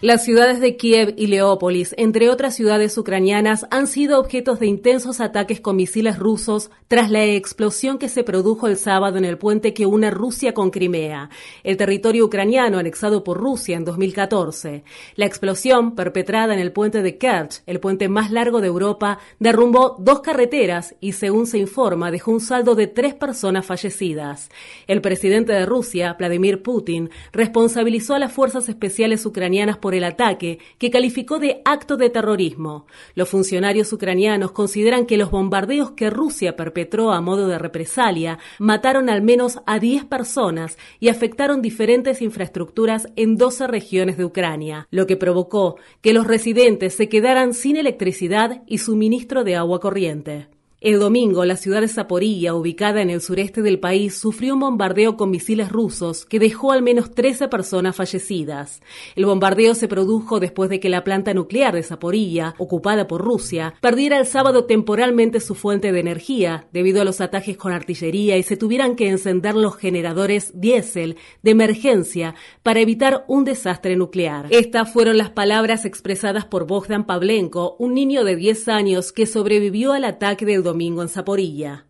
Las ciudades de Kiev y Leópolis, entre otras ciudades ucranianas, han sido objetos de intensos ataques con misiles rusos tras la explosión que se produjo el sábado en el puente que une Rusia con Crimea, el territorio ucraniano anexado por Rusia en 2014. La explosión, perpetrada en el puente de Kerch, el puente más largo de Europa, derrumbó dos carreteras y, según se informa, dejó un saldo de tres personas fallecidas. El presidente de Rusia, Vladimir Putin, responsabilizó a las fuerzas especiales ucranianas por el ataque, que calificó de acto de terrorismo. Los funcionarios ucranianos consideran que los bombardeos que Rusia perpetró a modo de represalia mataron al menos a 10 personas y afectaron diferentes infraestructuras en 12 regiones de Ucrania, lo que provocó que los residentes se quedaran sin electricidad y suministro de agua corriente. El domingo, la ciudad de Zaporilla, ubicada en el sureste del país, sufrió un bombardeo con misiles rusos que dejó al menos 13 personas fallecidas. El bombardeo se produjo después de que la planta nuclear de Zaporilla, ocupada por Rusia, perdiera el sábado temporalmente su fuente de energía debido a los ataques con artillería y se tuvieran que encender los generadores diésel de emergencia para evitar un desastre nuclear. Estas fueron las palabras expresadas por Bogdan Pavlenko, un niño de 10 años que sobrevivió al ataque del domingo en Zaporilla.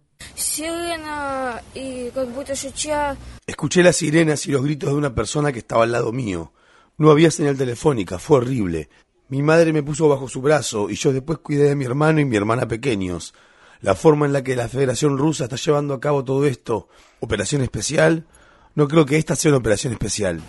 Escuché las sirenas y los gritos de una persona que estaba al lado mío. No había señal telefónica, fue horrible. Mi madre me puso bajo su brazo y yo después cuidé de mi hermano y mi hermana pequeños. La forma en la que la Federación Rusa está llevando a cabo todo esto, operación especial, no creo que esta sea una operación especial.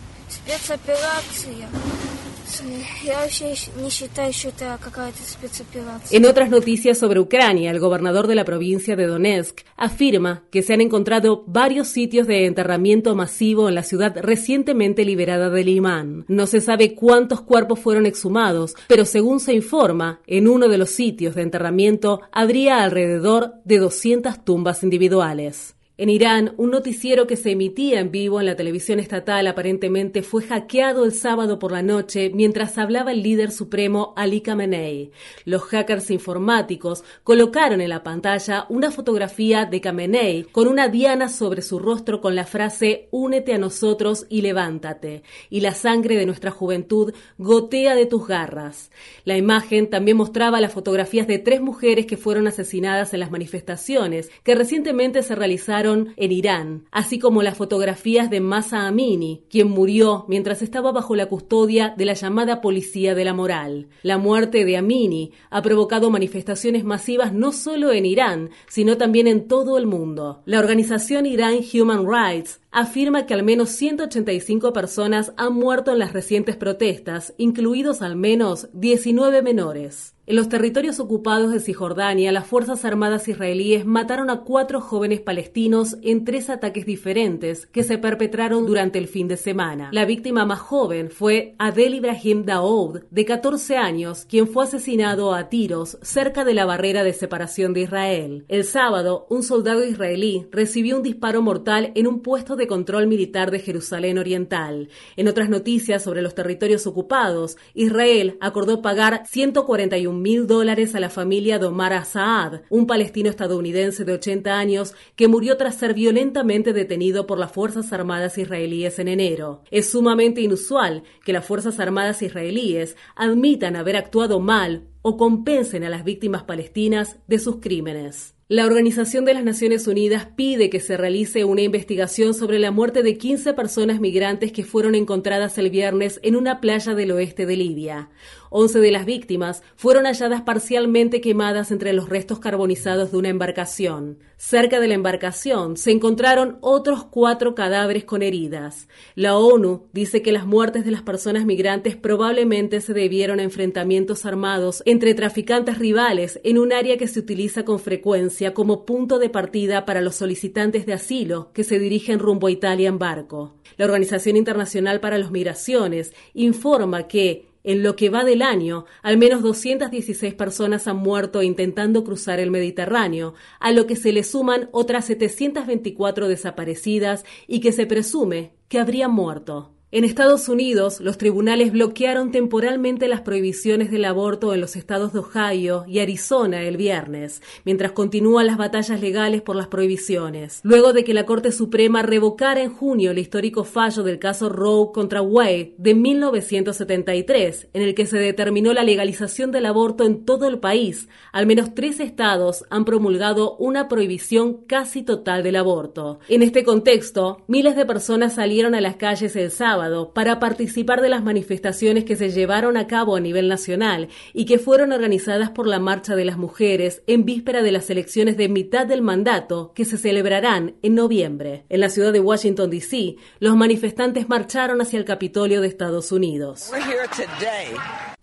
En otras noticias sobre Ucrania, el gobernador de la provincia de Donetsk afirma que se han encontrado varios sitios de enterramiento masivo en la ciudad recientemente liberada de Limán. No se sabe cuántos cuerpos fueron exhumados, pero según se informa, en uno de los sitios de enterramiento habría alrededor de 200 tumbas individuales. En Irán, un noticiero que se emitía en vivo en la televisión estatal aparentemente fue hackeado el sábado por la noche mientras hablaba el líder supremo Ali Khamenei. Los hackers informáticos colocaron en la pantalla una fotografía de Khamenei con una diana sobre su rostro con la frase Únete a nosotros y levántate, y la sangre de nuestra juventud gotea de tus garras. La imagen también mostraba las fotografías de tres mujeres que fueron asesinadas en las manifestaciones que recientemente se realizaron en Irán, así como las fotografías de Masa Amini, quien murió mientras estaba bajo la custodia de la llamada Policía de la Moral. La muerte de Amini ha provocado manifestaciones masivas no solo en Irán, sino también en todo el mundo. La organización Irán Human Rights afirma que al menos 185 personas han muerto en las recientes protestas, incluidos al menos 19 menores. En los territorios ocupados de Cisjordania, las Fuerzas Armadas israelíes mataron a cuatro jóvenes palestinos en tres ataques diferentes que se perpetraron durante el fin de semana. La víctima más joven fue Adel Ibrahim Daoud, de 14 años, quien fue asesinado a tiros cerca de la barrera de separación de Israel. El sábado, un soldado israelí recibió un disparo mortal en un puesto de control militar de Jerusalén Oriental. En otras noticias sobre los territorios ocupados, Israel acordó pagar 141 mil dólares a la familia de Omar Assaad, un palestino estadounidense de 80 años que murió tras ser violentamente detenido por las Fuerzas Armadas israelíes en enero. Es sumamente inusual que las Fuerzas Armadas israelíes admitan haber actuado mal o compensen a las víctimas palestinas de sus crímenes. La Organización de las Naciones Unidas pide que se realice una investigación sobre la muerte de 15 personas migrantes que fueron encontradas el viernes en una playa del oeste de Libia. 11 de las víctimas fueron halladas parcialmente quemadas entre los restos carbonizados de una embarcación. Cerca de la embarcación se encontraron otros cuatro cadáveres con heridas. La ONU dice que las muertes de las personas migrantes probablemente se debieron a enfrentamientos armados entre traficantes rivales en un área que se utiliza con frecuencia como punto de partida para los solicitantes de asilo que se dirigen rumbo a Italia en barco. La Organización Internacional para las Migraciones informa que en lo que va del año, al menos 216 personas han muerto intentando cruzar el Mediterráneo, a lo que se le suman otras 724 desaparecidas y que se presume que habrían muerto. En Estados Unidos, los tribunales bloquearon temporalmente las prohibiciones del aborto en los estados de Ohio y Arizona el viernes, mientras continúan las batallas legales por las prohibiciones. Luego de que la Corte Suprema revocara en junio el histórico fallo del caso Roe contra Wade de 1973, en el que se determinó la legalización del aborto en todo el país, al menos tres estados han promulgado una prohibición casi total del aborto. En este contexto, miles de personas salieron a las calles el sábado para participar de las manifestaciones que se llevaron a cabo a nivel nacional y que fueron organizadas por la Marcha de las Mujeres en víspera de las elecciones de mitad del mandato que se celebrarán en noviembre. En la ciudad de Washington, D.C., los manifestantes marcharon hacia el Capitolio de Estados Unidos.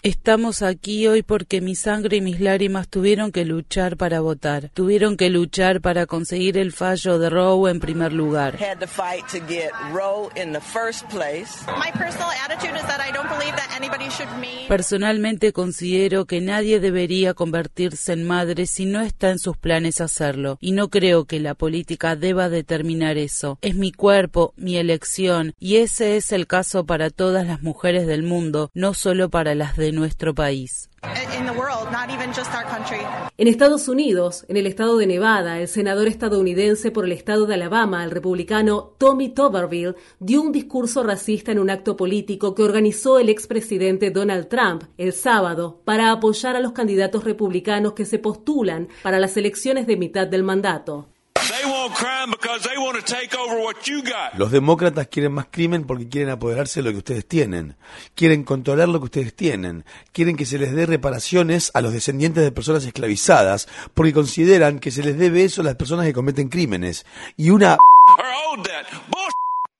Estamos aquí hoy porque mi sangre y mis lágrimas tuvieron que luchar para votar, tuvieron que luchar para conseguir el fallo de Roe en primer lugar. Personalmente considero que nadie debería convertirse en madre si no está en sus planes hacerlo, y no creo que la política deba determinar eso. Es mi cuerpo, mi elección, y ese es el caso para todas las mujeres del mundo, no solo para las de nuestro país. En Estados Unidos, en el estado de Nevada, el senador estadounidense por el estado de Alabama, el republicano Tommy Tuberville, dio un discurso racista en un acto político que organizó el expresidente Donald Trump el sábado para apoyar a los candidatos republicanos que se postulan para las elecciones de mitad del mandato. Los demócratas quieren más crimen porque quieren apoderarse de lo que ustedes tienen. Quieren controlar lo que ustedes tienen. Quieren que se les dé reparaciones a los descendientes de personas esclavizadas porque consideran que se les debe eso a las personas que cometen crímenes. Y una...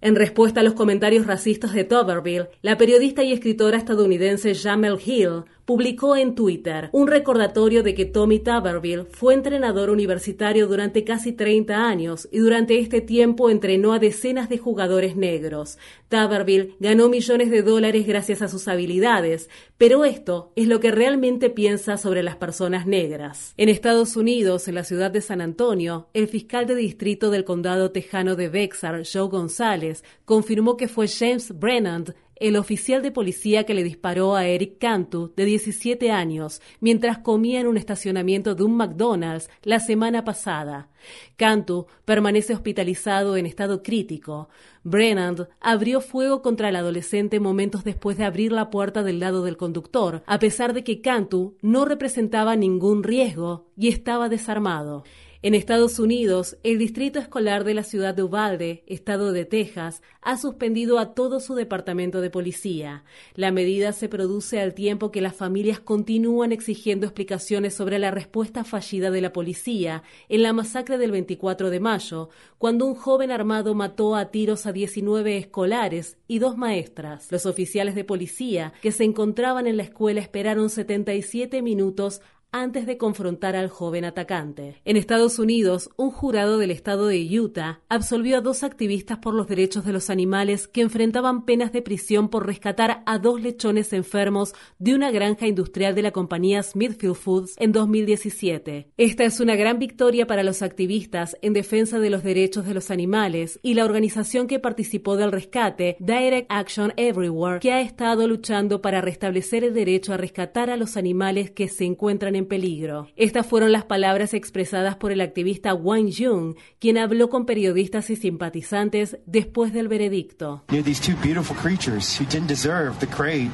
En respuesta a los comentarios racistas de Tuberville, la periodista y escritora estadounidense Jamel Hill publicó en Twitter un recordatorio de que Tommy Tuberville fue entrenador universitario durante casi 30 años y durante este tiempo entrenó a decenas de jugadores negros. Tuberville ganó millones de dólares gracias a sus habilidades, pero esto es lo que realmente piensa sobre las personas negras. En Estados Unidos, en la ciudad de San Antonio, el fiscal de distrito del condado tejano de Bexar, Joe González, confirmó que fue James Brennan el oficial de policía que le disparó a Eric Cantu, de 17 años, mientras comía en un estacionamiento de un McDonald's la semana pasada. Cantu permanece hospitalizado en estado crítico. Brennan abrió fuego contra el adolescente momentos después de abrir la puerta del lado del conductor, a pesar de que Cantu no representaba ningún riesgo y estaba desarmado. En Estados Unidos, el Distrito Escolar de la ciudad de Uvalde, estado de Texas, ha suspendido a todo su departamento de policía. La medida se produce al tiempo que las familias continúan exigiendo explicaciones sobre la respuesta fallida de la policía en la masacre del 24 de mayo, cuando un joven armado mató a tiros a 19 escolares y dos maestras. Los oficiales de policía que se encontraban en la escuela esperaron 77 minutos antes de confrontar al joven atacante. En Estados Unidos, un jurado del estado de Utah absolvió a dos activistas por los derechos de los animales que enfrentaban penas de prisión por rescatar a dos lechones enfermos de una granja industrial de la compañía Smithfield Foods en 2017. Esta es una gran victoria para los activistas en defensa de los derechos de los animales y la organización que participó del rescate, Direct Action Everywhere, que ha estado luchando para restablecer el derecho a rescatar a los animales que se encuentran en peligro. Estas fueron las palabras expresadas por el activista Wang Jung, quien habló con periodistas y simpatizantes después del veredicto.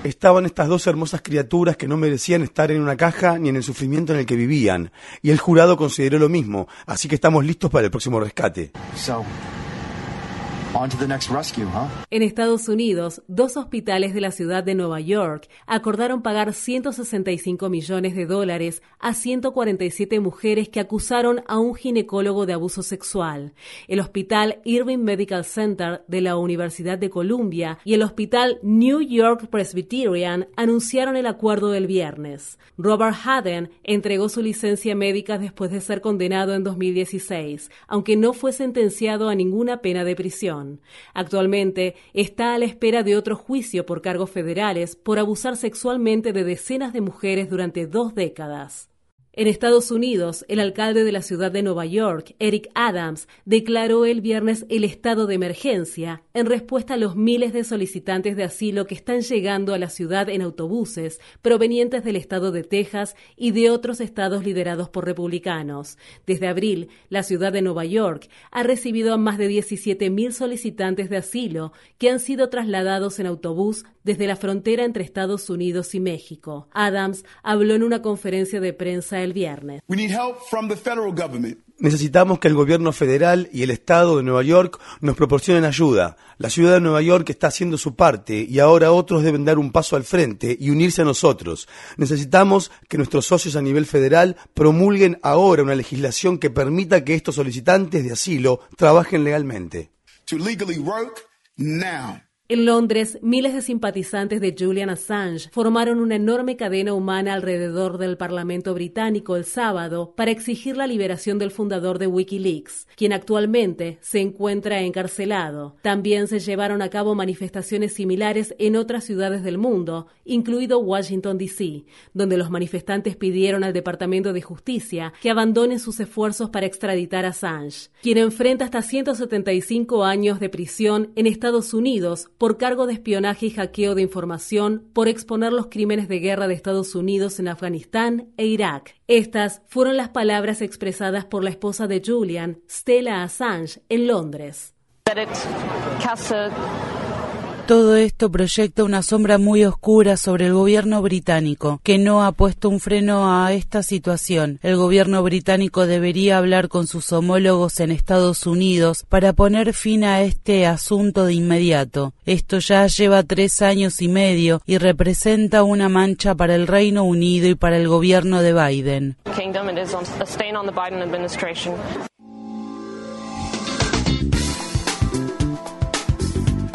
Estaban estas dos hermosas criaturas que no merecían estar en una caja ni en el sufrimiento en el que vivían, y el jurado consideró lo mismo, así que estamos listos para el próximo rescate. En Estados Unidos, dos hospitales de la ciudad de Nueva York acordaron pagar 165 millones de dólares a 147 mujeres que acusaron a un ginecólogo de abuso sexual. El hospital Irving Medical Center de la Universidad de Columbia y el hospital New York Presbyterian anunciaron el acuerdo del viernes. Robert Haden entregó su licencia médica después de ser condenado en 2016, aunque no fue sentenciado a ninguna pena de prisión. Actualmente está a la espera de otro juicio por cargos federales por abusar sexualmente de decenas de mujeres durante dos décadas. En Estados Unidos, el alcalde de la ciudad de Nueva York, Eric Adams, declaró el viernes el estado de emergencia en respuesta a los miles de solicitantes de asilo que están llegando a la ciudad en autobuses provenientes del estado de Texas y de otros estados liderados por republicanos. Desde abril, la ciudad de Nueva York ha recibido a más de 17.000 solicitantes de asilo que han sido trasladados en autobús desde la frontera entre Estados Unidos y México. Adams habló en una conferencia de prensa el viernes. Necesitamos que el gobierno federal y el estado de Nueva York nos proporcionen ayuda. La ciudad de Nueva York está haciendo su parte y ahora otros deben dar un paso al frente y unirse a nosotros. Necesitamos que nuestros socios a nivel federal promulguen ahora una legislación que permita que estos solicitantes de asilo trabajen legalmente. En Londres, miles de simpatizantes de Julian Assange formaron una enorme cadena humana alrededor del Parlamento británico el sábado para exigir la liberación del fundador de Wikileaks, quien actualmente se encuentra encarcelado. También se llevaron a cabo manifestaciones similares en otras ciudades del mundo, incluido Washington, D.C., donde los manifestantes pidieron al Departamento de Justicia que abandone sus esfuerzos para extraditar a Assange, quien enfrenta hasta 175 años de prisión en Estados Unidos por cargo de espionaje y hackeo de información por exponer los crímenes de guerra de Estados Unidos en Afganistán e Irak. Estas fueron las palabras expresadas por la esposa de Julian, Stella Assange, en Londres. Todo esto proyecta una sombra muy oscura sobre el gobierno británico, que no ha puesto un freno a esta situación. El gobierno británico debería hablar con sus homólogos en Estados Unidos para poner fin a este asunto de inmediato. Esto ya lleva tres años y medio y representa una mancha para el Reino Unido y para el gobierno de Biden.